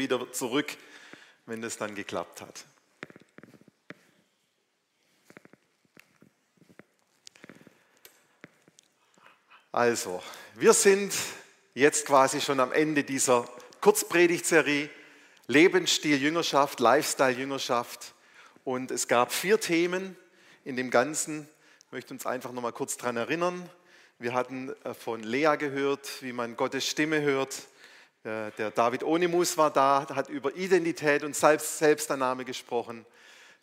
wieder zurück, wenn das dann geklappt hat. Also, wir sind jetzt quasi schon am Ende dieser Kurzpredigtserie Lebensstil Jüngerschaft, Lifestyle Jüngerschaft. Und es gab vier Themen in dem Ganzen. Ich möchte uns einfach noch mal kurz daran erinnern. Wir hatten äh, von Lea gehört, wie man Gottes Stimme hört. Äh, der David Onimus war da, hat über Identität und Selbstannahme gesprochen.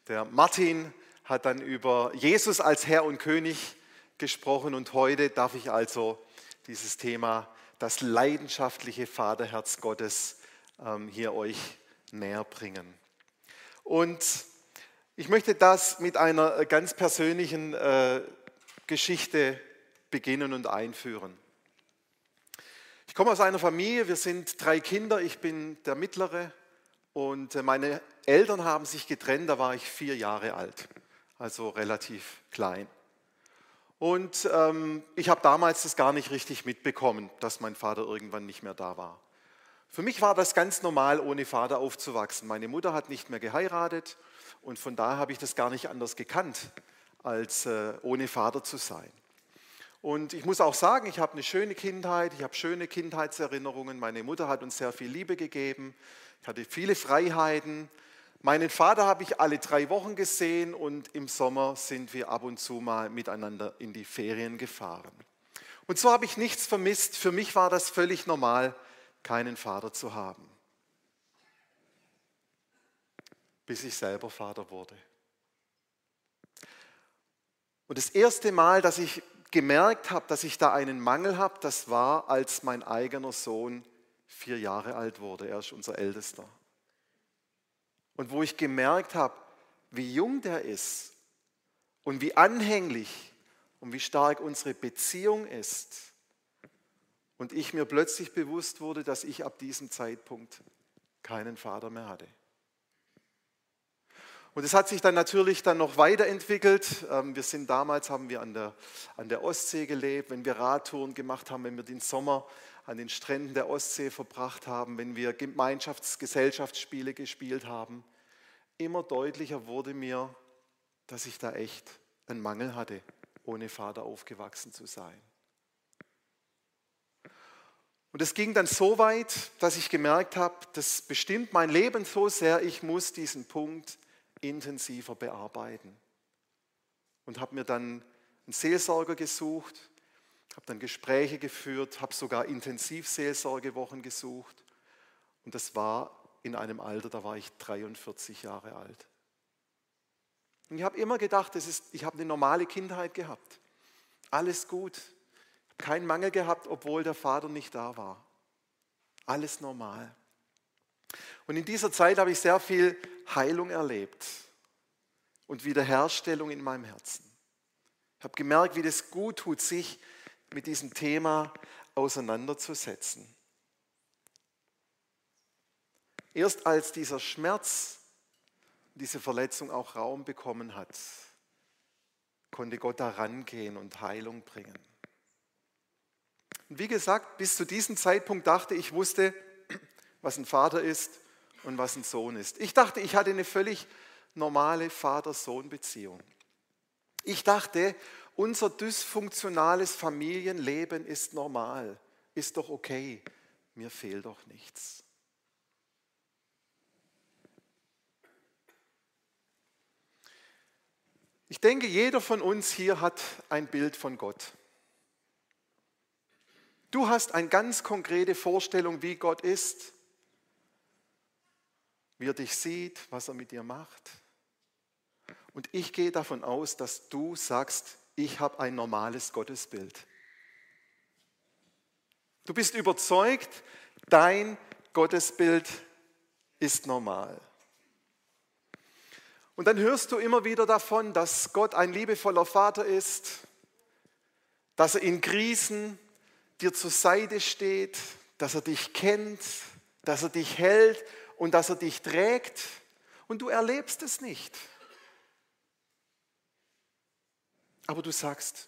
Der Martin hat dann über Jesus als Herr und König gesprochen und heute darf ich also dieses Thema, das leidenschaftliche Vaterherz Gottes, ähm, hier euch näher bringen. Und ich möchte das mit einer ganz persönlichen äh, Geschichte beginnen und einführen. Ich komme aus einer Familie, wir sind drei Kinder, ich bin der mittlere und äh, meine Eltern haben sich getrennt, da war ich vier Jahre alt, also relativ klein. Und ähm, ich habe damals das gar nicht richtig mitbekommen, dass mein Vater irgendwann nicht mehr da war. Für mich war das ganz normal, ohne Vater aufzuwachsen. Meine Mutter hat nicht mehr geheiratet und von daher habe ich das gar nicht anders gekannt, als äh, ohne Vater zu sein. Und ich muss auch sagen, ich habe eine schöne Kindheit, ich habe schöne Kindheitserinnerungen. Meine Mutter hat uns sehr viel Liebe gegeben. Ich hatte viele Freiheiten. Meinen Vater habe ich alle drei Wochen gesehen und im Sommer sind wir ab und zu mal miteinander in die Ferien gefahren. Und so habe ich nichts vermisst. Für mich war das völlig normal, keinen Vater zu haben. Bis ich selber Vater wurde. Und das erste Mal, dass ich gemerkt habe, dass ich da einen Mangel habe, das war, als mein eigener Sohn vier Jahre alt wurde. Er ist unser Ältester. Und wo ich gemerkt habe, wie jung der ist und wie anhänglich und wie stark unsere Beziehung ist. Und ich mir plötzlich bewusst wurde, dass ich ab diesem Zeitpunkt keinen Vater mehr hatte. Und es hat sich dann natürlich dann noch weiterentwickelt. Ähm, wir sind damals, haben wir an der, an der Ostsee gelebt, wenn wir Radtouren gemacht haben, wenn wir den Sommer an den Stränden der Ostsee verbracht haben, wenn wir Gemeinschafts-, Gesellschaftsspiele gespielt haben. Immer deutlicher wurde mir, dass ich da echt einen Mangel hatte, ohne Vater aufgewachsen zu sein. Und es ging dann so weit, dass ich gemerkt habe, das bestimmt mein Leben so sehr, ich muss diesen Punkt intensiver bearbeiten. Und habe mir dann einen Seelsorger gesucht, habe dann Gespräche geführt, habe sogar Intensivseelsorgewochen gesucht. Und das war in einem Alter, da war ich 43 Jahre alt. Und ich habe immer gedacht, das ist, ich habe eine normale Kindheit gehabt. Alles gut. Kein Mangel gehabt, obwohl der Vater nicht da war. Alles normal. Und in dieser Zeit habe ich sehr viel Heilung erlebt und Wiederherstellung in meinem Herzen. Ich habe gemerkt, wie das gut tut, sich mit diesem Thema auseinanderzusetzen. Erst als dieser Schmerz, diese Verletzung auch Raum bekommen hat, konnte Gott da rangehen und Heilung bringen. Und wie gesagt, bis zu diesem Zeitpunkt dachte ich, wusste, was ein Vater ist und was ein Sohn ist. Ich dachte, ich hatte eine völlig normale Vater-Sohn-Beziehung. Ich dachte, unser dysfunktionales Familienleben ist normal, ist doch okay, mir fehlt doch nichts. Ich denke, jeder von uns hier hat ein Bild von Gott. Du hast eine ganz konkrete Vorstellung, wie Gott ist wie er dich sieht, was er mit dir macht. Und ich gehe davon aus, dass du sagst, ich habe ein normales Gottesbild. Du bist überzeugt, dein Gottesbild ist normal. Und dann hörst du immer wieder davon, dass Gott ein liebevoller Vater ist, dass er in Krisen dir zur Seite steht, dass er dich kennt, dass er dich hält und dass er dich trägt und du erlebst es nicht. Aber du sagst,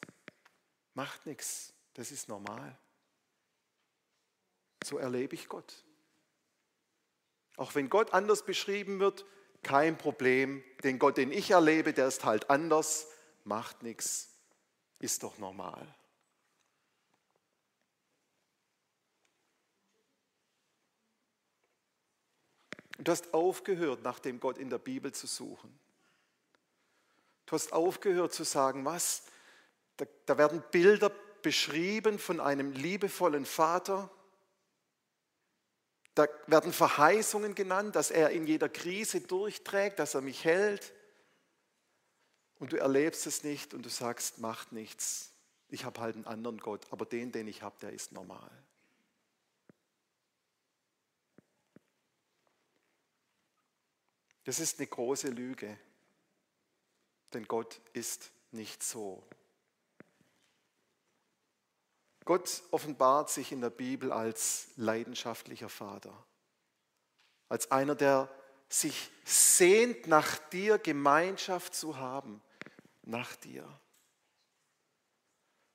macht nichts, das ist normal. So erlebe ich Gott. Auch wenn Gott anders beschrieben wird, kein Problem. Den Gott, den ich erlebe, der ist halt anders, macht nichts, ist doch normal. Und du hast aufgehört, nach dem Gott in der Bibel zu suchen. Du hast aufgehört zu sagen, was? Da, da werden Bilder beschrieben von einem liebevollen Vater. Da werden Verheißungen genannt, dass er in jeder Krise durchträgt, dass er mich hält. Und du erlebst es nicht und du sagst, macht nichts. Ich habe halt einen anderen Gott, aber den, den ich habe, der ist normal. Das ist eine große Lüge, denn Gott ist nicht so. Gott offenbart sich in der Bibel als leidenschaftlicher Vater, als einer, der sich sehnt nach dir, Gemeinschaft zu haben, nach dir.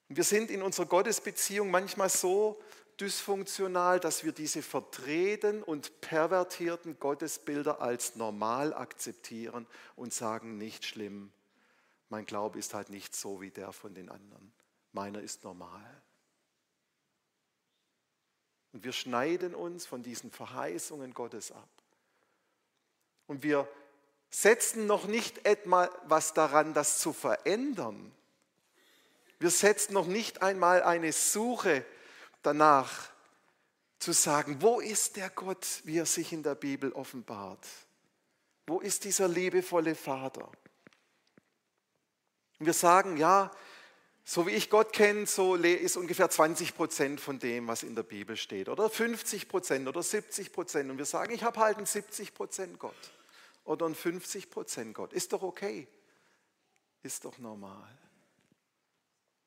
Und wir sind in unserer Gottesbeziehung manchmal so dysfunktional, dass wir diese verdrehten und pervertierten Gottesbilder als normal akzeptieren und sagen, nicht schlimm, mein Glaube ist halt nicht so wie der von den anderen. Meiner ist normal. Und wir schneiden uns von diesen Verheißungen Gottes ab. Und wir setzen noch nicht etwa was daran, das zu verändern. Wir setzen noch nicht einmal eine Suche danach zu sagen, wo ist der Gott, wie er sich in der Bibel offenbart? Wo ist dieser liebevolle Vater? Und wir sagen, ja, so wie ich Gott kenne, so ist ungefähr 20 Prozent von dem, was in der Bibel steht. Oder 50 Prozent oder 70 Prozent. Und wir sagen, ich habe halt einen 70 Prozent Gott. Oder einen 50 Prozent Gott. Ist doch okay. Ist doch normal.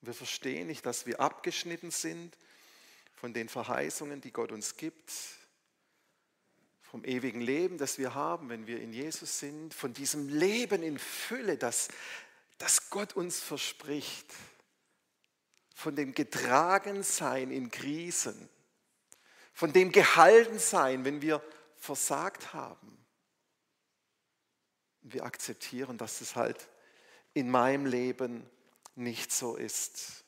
Wir verstehen nicht, dass wir abgeschnitten sind von den Verheißungen, die Gott uns gibt, vom ewigen Leben, das wir haben, wenn wir in Jesus sind, von diesem Leben in Fülle, das, das Gott uns verspricht, von dem Getragensein in Krisen, von dem Gehaltensein, wenn wir versagt haben. Wir akzeptieren, dass es halt in meinem Leben nicht so ist.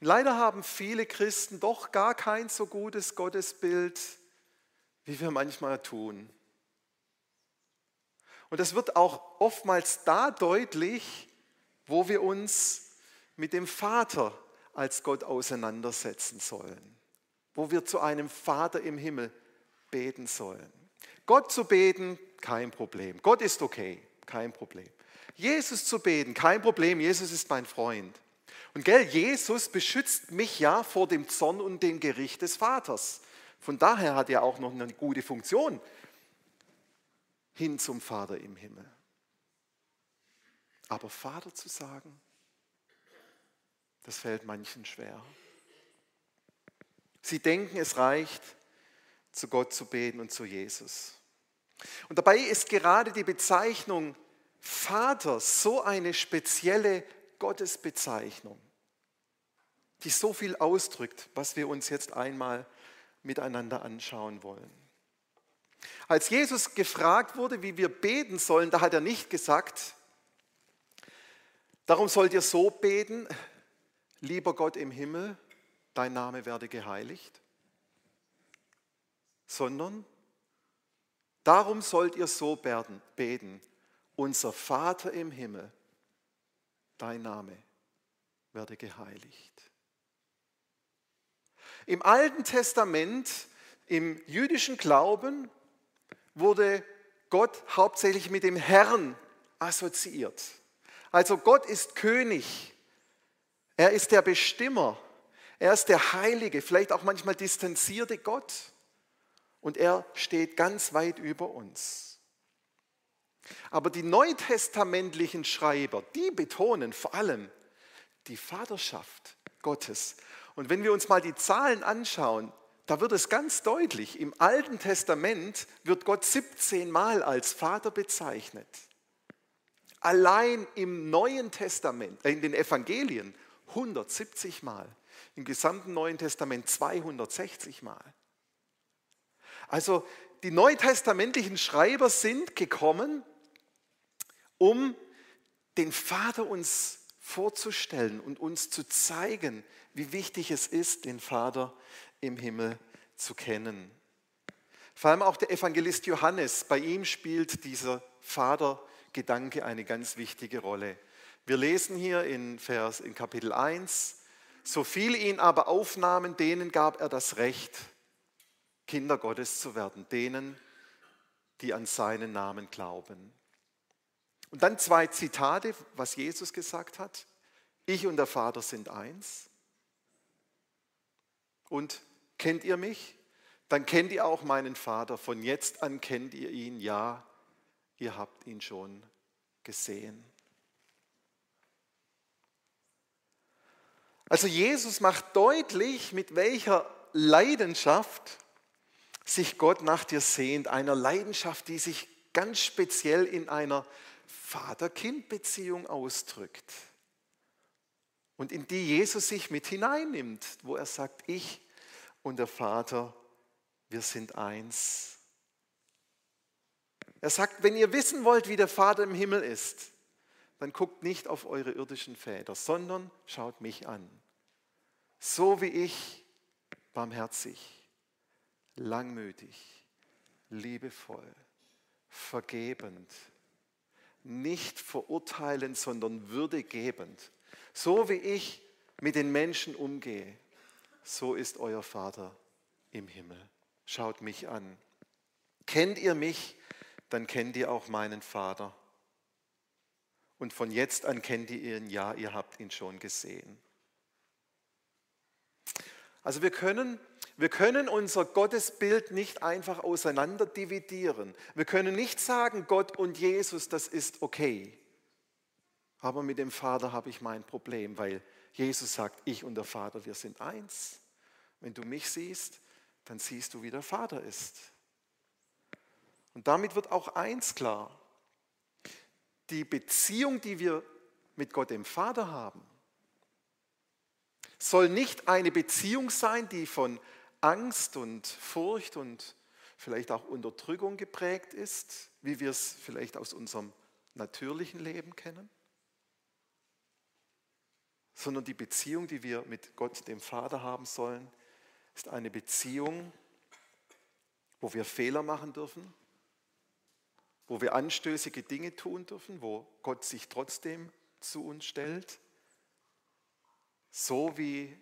Leider haben viele Christen doch gar kein so gutes Gottesbild, wie wir manchmal tun. Und das wird auch oftmals da deutlich, wo wir uns mit dem Vater als Gott auseinandersetzen sollen, wo wir zu einem Vater im Himmel beten sollen. Gott zu beten, kein Problem. Gott ist okay, kein Problem. Jesus zu beten, kein Problem. Jesus ist mein Freund. Und gell, Jesus beschützt mich ja vor dem Zorn und dem Gericht des Vaters. Von daher hat er auch noch eine gute Funktion hin zum Vater im Himmel. Aber Vater zu sagen, das fällt manchen schwer. Sie denken, es reicht, zu Gott zu beten und zu Jesus. Und dabei ist gerade die Bezeichnung Vater so eine spezielle Gottesbezeichnung, die so viel ausdrückt, was wir uns jetzt einmal miteinander anschauen wollen. Als Jesus gefragt wurde, wie wir beten sollen, da hat er nicht gesagt, darum sollt ihr so beten, lieber Gott im Himmel, dein Name werde geheiligt, sondern darum sollt ihr so beten, unser Vater im Himmel, dein Name werde geheiligt. Im Alten Testament, im jüdischen Glauben, wurde Gott hauptsächlich mit dem Herrn assoziiert. Also Gott ist König, er ist der Bestimmer, er ist der Heilige, vielleicht auch manchmal distanzierte Gott und er steht ganz weit über uns. Aber die neutestamentlichen Schreiber, die betonen vor allem die Vaterschaft Gottes. Und wenn wir uns mal die Zahlen anschauen, da wird es ganz deutlich, im Alten Testament wird Gott 17 Mal als Vater bezeichnet. Allein im Neuen Testament, äh, in den Evangelien 170 Mal, im gesamten Neuen Testament 260 Mal. Also die neutestamentlichen Schreiber sind gekommen, um den Vater uns vorzustellen und uns zu zeigen, wie wichtig es ist, den Vater im Himmel zu kennen. Vor allem auch der Evangelist Johannes, bei ihm spielt dieser Vatergedanke eine ganz wichtige Rolle. Wir lesen hier in, Vers, in Kapitel 1, so viel ihn aber aufnahmen, denen gab er das Recht, Kinder Gottes zu werden, denen, die an seinen Namen glauben. Und dann zwei Zitate, was Jesus gesagt hat. Ich und der Vater sind eins. Und kennt ihr mich? Dann kennt ihr auch meinen Vater. Von jetzt an kennt ihr ihn. Ja, ihr habt ihn schon gesehen. Also Jesus macht deutlich, mit welcher Leidenschaft sich Gott nach dir sehnt. Einer Leidenschaft, die sich ganz speziell in einer Vater-Kind-Beziehung ausdrückt und in die Jesus sich mit hineinnimmt, wo er sagt, ich und der Vater, wir sind eins. Er sagt, wenn ihr wissen wollt, wie der Vater im Himmel ist, dann guckt nicht auf eure irdischen Väter, sondern schaut mich an. So wie ich, barmherzig, langmütig, liebevoll, vergebend, nicht verurteilend, sondern würdegebend. So wie ich mit den Menschen umgehe, so ist euer Vater im Himmel. Schaut mich an. Kennt ihr mich, dann kennt ihr auch meinen Vater. Und von jetzt an kennt ihr ihn, ja, ihr habt ihn schon gesehen. Also wir können wir können unser Gottesbild nicht einfach auseinander dividieren. Wir können nicht sagen, Gott und Jesus, das ist okay. Aber mit dem Vater habe ich mein Problem, weil Jesus sagt, ich und der Vater, wir sind eins. Wenn du mich siehst, dann siehst du, wie der Vater ist. Und damit wird auch eins klar. Die Beziehung, die wir mit Gott dem Vater haben, soll nicht eine Beziehung sein, die von Angst und Furcht und vielleicht auch Unterdrückung geprägt ist, wie wir es vielleicht aus unserem natürlichen Leben kennen, sondern die Beziehung, die wir mit Gott, dem Vater, haben sollen, ist eine Beziehung, wo wir Fehler machen dürfen, wo wir anstößige Dinge tun dürfen, wo Gott sich trotzdem zu uns stellt, so wie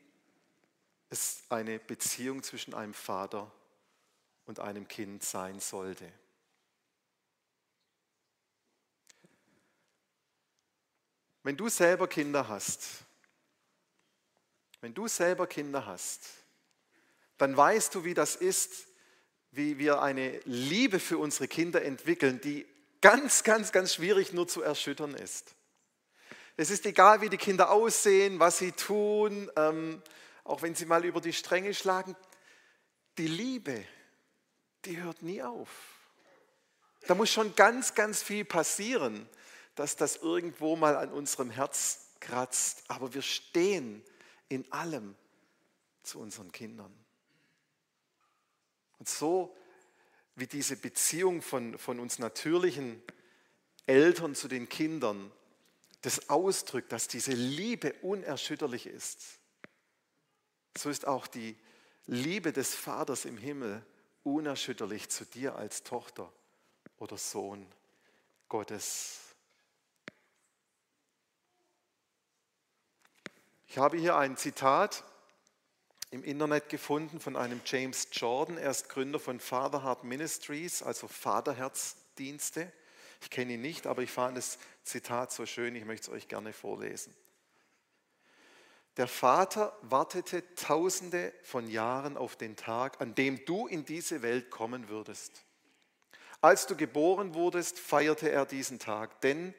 es eine Beziehung zwischen einem Vater und einem Kind sein sollte. Wenn du selber Kinder hast, wenn du selber Kinder hast, dann weißt du, wie das ist, wie wir eine Liebe für unsere Kinder entwickeln, die ganz, ganz, ganz schwierig nur zu erschüttern ist. Es ist egal, wie die Kinder aussehen, was sie tun. Ähm, auch wenn sie mal über die Stränge schlagen, die Liebe, die hört nie auf. Da muss schon ganz, ganz viel passieren, dass das irgendwo mal an unserem Herz kratzt. Aber wir stehen in allem zu unseren Kindern. Und so wie diese Beziehung von, von uns natürlichen Eltern zu den Kindern das ausdrückt, dass diese Liebe unerschütterlich ist, so ist auch die Liebe des Vaters im Himmel unerschütterlich zu dir als Tochter oder Sohn Gottes. Ich habe hier ein Zitat im Internet gefunden von einem James Jordan. Er ist Gründer von Father Heart Ministries, also Vaterherzdienste. Ich kenne ihn nicht, aber ich fand das Zitat so schön, ich möchte es euch gerne vorlesen. Der Vater wartete tausende von Jahren auf den Tag, an dem du in diese Welt kommen würdest. Als du geboren wurdest, feierte er diesen Tag, denn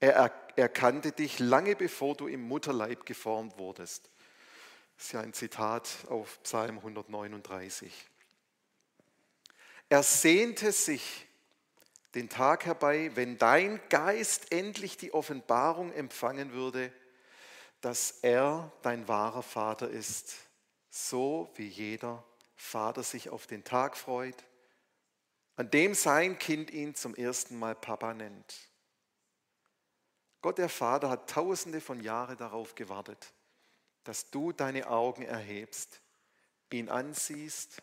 er erkannte dich lange bevor du im Mutterleib geformt wurdest. Das ist ja ein Zitat auf Psalm 139. Er sehnte sich den Tag herbei, wenn dein Geist endlich die Offenbarung empfangen würde, dass er dein wahrer Vater ist, so wie jeder Vater sich auf den Tag freut, an dem sein Kind ihn zum ersten Mal Papa nennt. Gott der Vater hat tausende von Jahren darauf gewartet, dass du deine Augen erhebst, ihn ansiehst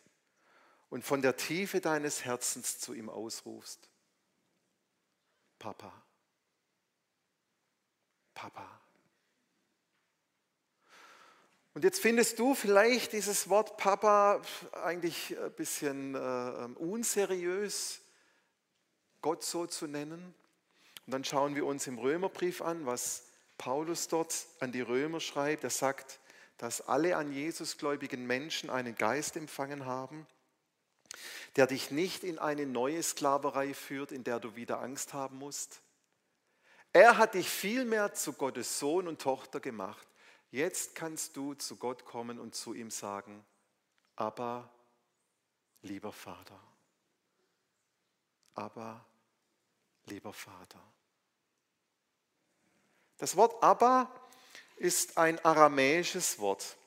und von der Tiefe deines Herzens zu ihm ausrufst. Papa. Papa. Und jetzt findest du vielleicht dieses Wort Papa eigentlich ein bisschen äh, unseriös, Gott so zu nennen. Und dann schauen wir uns im Römerbrief an, was Paulus dort an die Römer schreibt. Er sagt, dass alle an Jesus gläubigen Menschen einen Geist empfangen haben, der dich nicht in eine neue Sklaverei führt, in der du wieder Angst haben musst. Er hat dich vielmehr zu Gottes Sohn und Tochter gemacht. Jetzt kannst du zu Gott kommen und zu ihm sagen, aber lieber Vater, aber lieber Vater. Das Wort aber ist ein aramäisches Wort.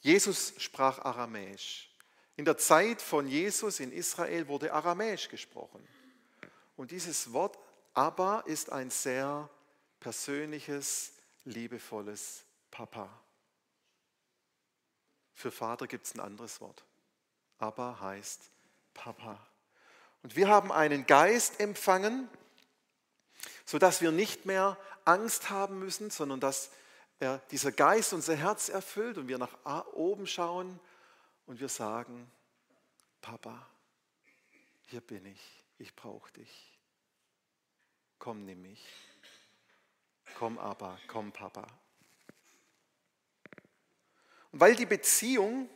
Jesus sprach aramäisch. In der Zeit von Jesus in Israel wurde aramäisch gesprochen. Und dieses Wort aber ist ein sehr persönliches, liebevolles Papa. Für Vater gibt es ein anderes Wort. Aber heißt Papa. Und wir haben einen Geist empfangen, sodass wir nicht mehr Angst haben müssen, sondern dass er, dieser Geist unser Herz erfüllt und wir nach oben schauen und wir sagen, Papa, hier bin ich, ich brauche dich. Komm, nimm mich. Komm, aber, komm, Papa. Und weil die Beziehung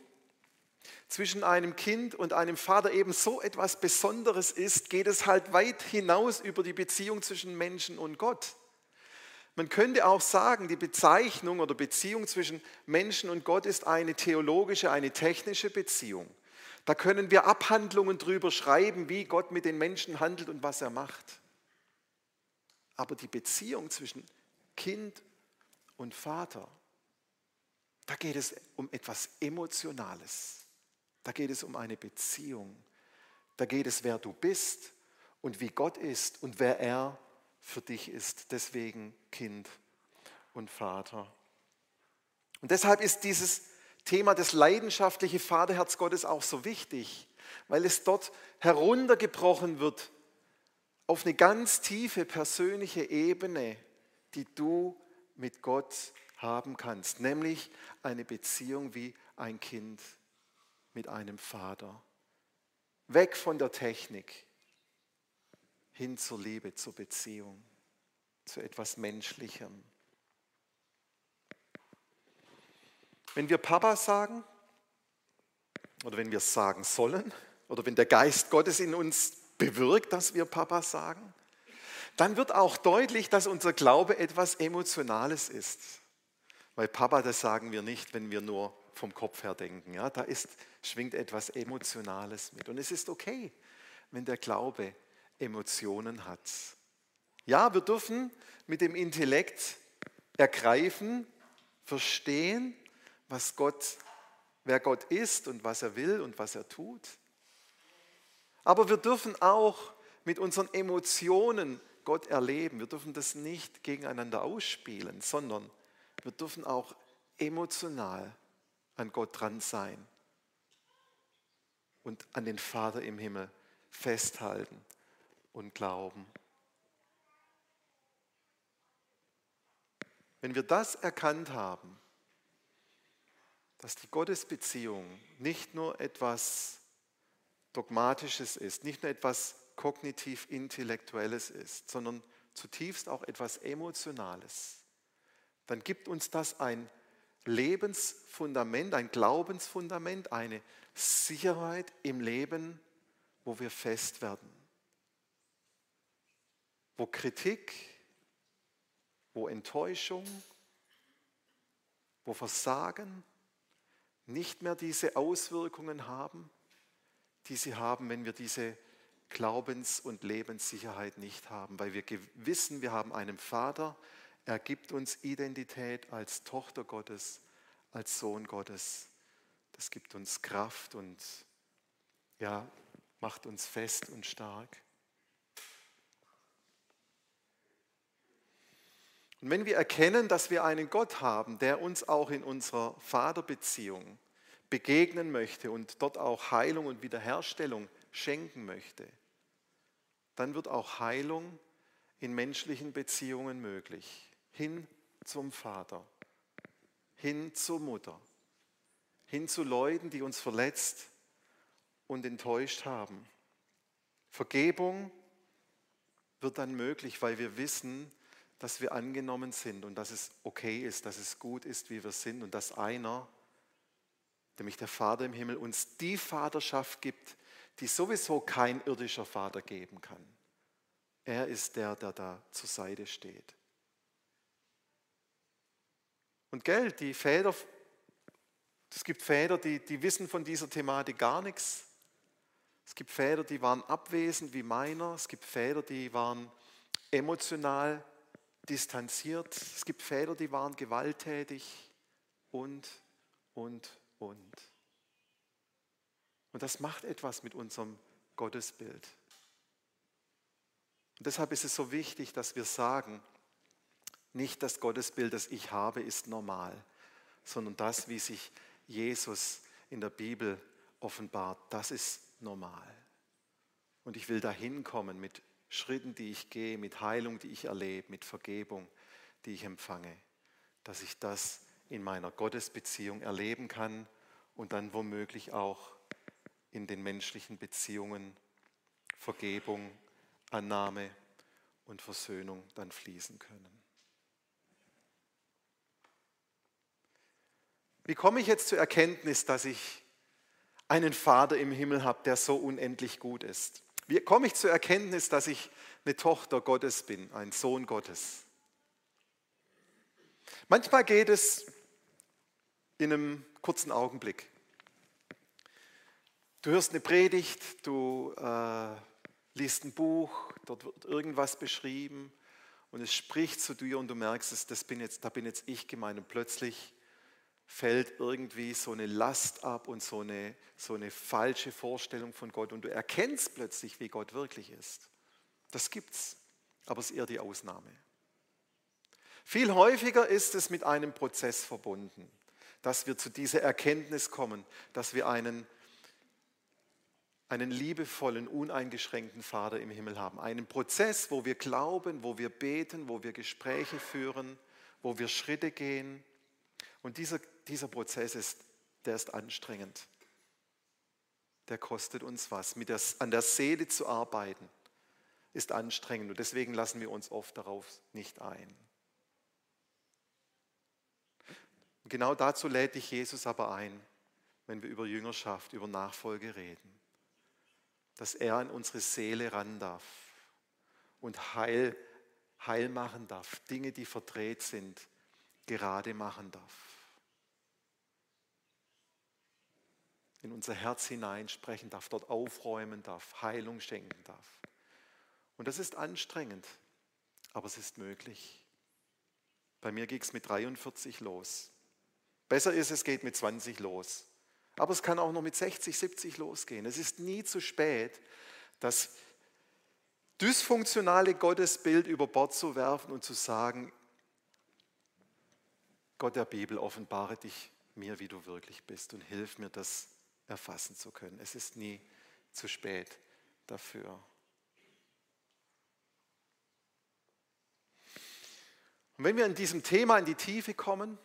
zwischen einem Kind und einem Vater eben so etwas Besonderes ist, geht es halt weit hinaus über die Beziehung zwischen Menschen und Gott. Man könnte auch sagen, die Bezeichnung oder Beziehung zwischen Menschen und Gott ist eine theologische, eine technische Beziehung. Da können wir Abhandlungen drüber schreiben, wie Gott mit den Menschen handelt und was er macht. Aber die Beziehung zwischen Kind und Vater, da geht es um etwas Emotionales. Da geht es um eine Beziehung. Da geht es, wer du bist und wie Gott ist und wer er für dich ist. Deswegen Kind und Vater. Und deshalb ist dieses Thema des leidenschaftlichen Vaterherz Gottes auch so wichtig, weil es dort heruntergebrochen wird auf eine ganz tiefe persönliche Ebene, die du mit Gott haben kannst, nämlich eine Beziehung wie ein Kind mit einem Vater. Weg von der Technik hin zur Liebe, zur Beziehung, zu etwas Menschlichem. Wenn wir Papa sagen, oder wenn wir es sagen sollen, oder wenn der Geist Gottes in uns bewirkt, dass wir Papa sagen, dann wird auch deutlich, dass unser Glaube etwas Emotionales ist. Weil Papa, das sagen wir nicht, wenn wir nur vom Kopf her denken. Ja, da ist, schwingt etwas Emotionales mit. Und es ist okay, wenn der Glaube Emotionen hat. Ja, wir dürfen mit dem Intellekt ergreifen, verstehen, was Gott, wer Gott ist und was er will und was er tut. Aber wir dürfen auch mit unseren Emotionen Gott erleben. Wir dürfen das nicht gegeneinander ausspielen, sondern wir dürfen auch emotional an Gott dran sein und an den Vater im Himmel festhalten und glauben. Wenn wir das erkannt haben, dass die Gottesbeziehung nicht nur etwas Dogmatisches ist, nicht nur etwas kognitiv-intellektuelles ist, sondern zutiefst auch etwas Emotionales, dann gibt uns das ein Lebensfundament, ein Glaubensfundament, eine Sicherheit im Leben, wo wir fest werden. Wo Kritik, wo Enttäuschung, wo Versagen nicht mehr diese Auswirkungen haben, die sie haben, wenn wir diese Glaubens- und Lebenssicherheit nicht haben, weil wir wissen, wir haben einen Vater, er gibt uns Identität als Tochter Gottes, als Sohn Gottes. Das gibt uns Kraft und ja, macht uns fest und stark. Und wenn wir erkennen, dass wir einen Gott haben, der uns auch in unserer Vaterbeziehung begegnen möchte und dort auch Heilung und Wiederherstellung schenken möchte, dann wird auch Heilung in menschlichen Beziehungen möglich. Hin zum Vater, hin zur Mutter, hin zu Leuten, die uns verletzt und enttäuscht haben. Vergebung wird dann möglich, weil wir wissen, dass wir angenommen sind und dass es okay ist, dass es gut ist, wie wir sind und dass einer, nämlich der Vater im Himmel, uns die Vaterschaft gibt, die sowieso kein irdischer Vater geben kann. Er ist der, der da zur Seite steht. Und Geld, die Väter, es gibt Väter, die, die wissen von dieser Thematik gar nichts. Es gibt Väter, die waren abwesend wie meiner. Es gibt Väter, die waren emotional distanziert. Es gibt Väter, die waren gewalttätig und, und, und. Und das macht etwas mit unserem Gottesbild. Und deshalb ist es so wichtig, dass wir sagen, nicht das Gottesbild, das ich habe, ist normal, sondern das, wie sich Jesus in der Bibel offenbart, das ist normal. Und ich will dahin kommen mit Schritten, die ich gehe, mit Heilung, die ich erlebe, mit Vergebung, die ich empfange, dass ich das in meiner Gottesbeziehung erleben kann und dann womöglich auch in den menschlichen Beziehungen Vergebung, Annahme und Versöhnung dann fließen können. Wie komme ich jetzt zur Erkenntnis, dass ich einen Vater im Himmel habe, der so unendlich gut ist? Wie komme ich zur Erkenntnis, dass ich eine Tochter Gottes bin, ein Sohn Gottes? Manchmal geht es in einem kurzen Augenblick. Du hörst eine Predigt, du äh, liest ein Buch, dort wird irgendwas beschrieben und es spricht zu dir und du merkst, das bin jetzt, da bin jetzt ich gemeint und plötzlich fällt irgendwie so eine Last ab und so eine, so eine falsche Vorstellung von Gott und du erkennst plötzlich, wie Gott wirklich ist. Das gibt's, aber es ist eher die Ausnahme. Viel häufiger ist es mit einem Prozess verbunden, dass wir zu dieser Erkenntnis kommen, dass wir einen, einen liebevollen, uneingeschränkten Vater im Himmel haben. Einen Prozess, wo wir glauben, wo wir beten, wo wir Gespräche führen, wo wir Schritte gehen. Und dieser dieser Prozess ist, der ist anstrengend. Der kostet uns was. Mit der, an der Seele zu arbeiten ist anstrengend und deswegen lassen wir uns oft darauf nicht ein. Und genau dazu lädt dich Jesus aber ein, wenn wir über Jüngerschaft, über Nachfolge reden. Dass er in unsere Seele ran darf und Heil, Heil machen darf, Dinge, die verdreht sind, gerade machen darf. In unser Herz hineinsprechen darf, dort aufräumen darf, Heilung schenken darf. Und das ist anstrengend, aber es ist möglich. Bei mir ging es mit 43 los. Besser ist, es geht mit 20 los. Aber es kann auch noch mit 60, 70 losgehen. Es ist nie zu spät, das dysfunktionale Gottesbild über Bord zu werfen und zu sagen, Gott der Bibel, offenbare dich mir, wie du wirklich bist und hilf mir, das erfassen zu können. Es ist nie zu spät dafür. Und wenn wir in diesem Thema in die Tiefe kommen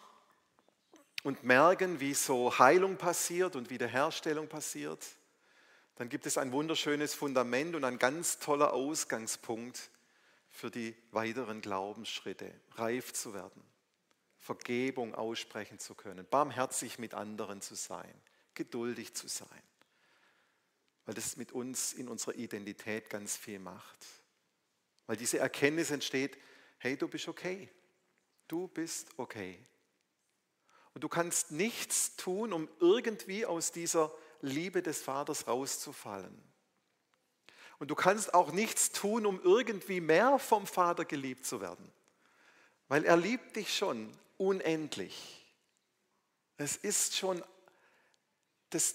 und merken, wie so Heilung passiert und Wiederherstellung passiert, dann gibt es ein wunderschönes Fundament und ein ganz toller Ausgangspunkt für die weiteren Glaubensschritte, reif zu werden, Vergebung aussprechen zu können, barmherzig mit anderen zu sein, geduldig zu sein, weil das mit uns in unserer Identität ganz viel macht. Weil diese Erkenntnis entsteht, hey, du bist okay. Du bist okay. Und du kannst nichts tun, um irgendwie aus dieser Liebe des Vaters rauszufallen. Und du kannst auch nichts tun, um irgendwie mehr vom Vater geliebt zu werden. Weil er liebt dich schon unendlich. Es ist schon das,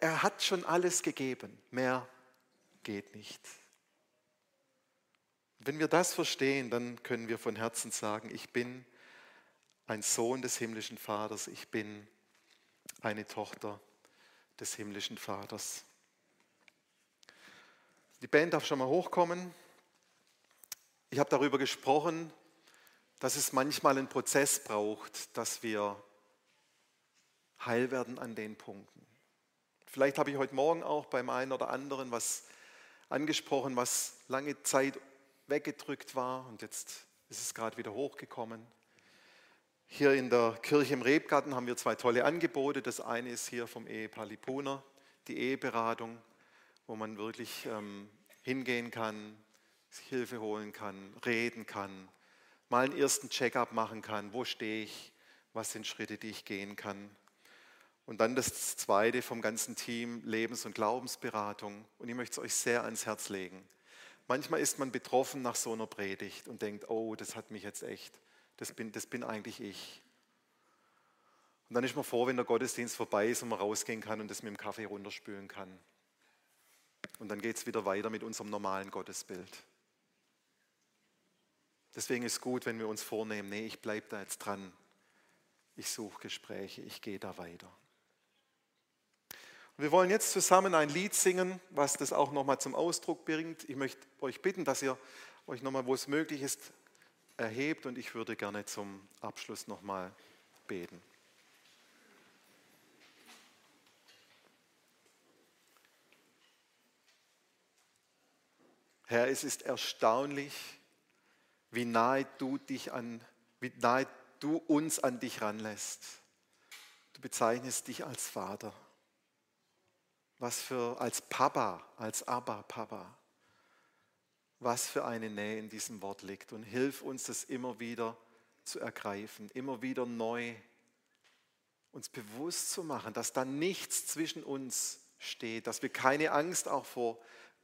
er hat schon alles gegeben. Mehr geht nicht. Wenn wir das verstehen, dann können wir von Herzen sagen, ich bin ein Sohn des himmlischen Vaters, ich bin eine Tochter des himmlischen Vaters. Die Band darf schon mal hochkommen. Ich habe darüber gesprochen, dass es manchmal einen Prozess braucht, dass wir heil werden an den Punkten. Vielleicht habe ich heute Morgen auch beim einen oder anderen was angesprochen, was lange Zeit weggedrückt war und jetzt ist es gerade wieder hochgekommen. Hier in der Kirche im Rebgarten haben wir zwei tolle Angebote. Das eine ist hier vom Ehepaar Lipuner, die Eheberatung, wo man wirklich ähm, hingehen kann, sich Hilfe holen kann, reden kann, mal einen ersten Check-up machen kann. Wo stehe ich? Was sind Schritte, die ich gehen kann? Und dann das zweite vom ganzen Team, Lebens- und Glaubensberatung. Und ich möchte es euch sehr ans Herz legen. Manchmal ist man betroffen nach so einer Predigt und denkt, oh, das hat mich jetzt echt das bin, das bin eigentlich ich. Und dann ist man froh, wenn der Gottesdienst vorbei ist und man rausgehen kann und das mit dem Kaffee runterspülen kann. Und dann geht es wieder weiter mit unserem normalen Gottesbild. Deswegen ist es gut, wenn wir uns vornehmen, nee, ich bleibe da jetzt dran. Ich suche Gespräche, ich gehe da weiter. Wir wollen jetzt zusammen ein Lied singen, was das auch nochmal zum Ausdruck bringt. Ich möchte euch bitten, dass ihr euch nochmal, wo es möglich ist, erhebt und ich würde gerne zum Abschluss nochmal beten. Herr, es ist erstaunlich, wie nahe du dich an, wie nahe du uns an dich ranlässt. Du bezeichnest dich als Vater. Was für als Papa, als Abba Papa was für eine Nähe in diesem Wort liegt. Und hilf uns, das immer wieder zu ergreifen, immer wieder neu uns bewusst zu machen, dass da nichts zwischen uns steht, dass wir keine Angst auch vor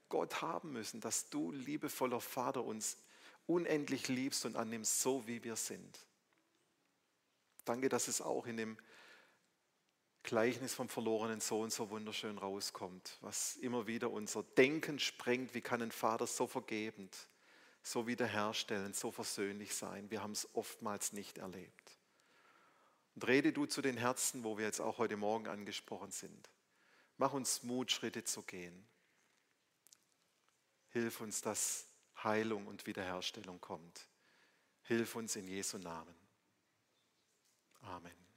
Gott haben müssen, dass du, liebevoller Vater, uns unendlich liebst und annimmst, so wie wir sind. Danke, dass es auch in dem Gleichnis vom verlorenen Sohn so wunderschön rauskommt, was immer wieder unser Denken sprengt. Wie kann ein Vater so vergebend, so wiederherstellend, so versöhnlich sein? Wir haben es oftmals nicht erlebt. Und rede du zu den Herzen, wo wir jetzt auch heute Morgen angesprochen sind. Mach uns Mut, Schritte zu gehen. Hilf uns, dass Heilung und Wiederherstellung kommt. Hilf uns in Jesu Namen. Amen.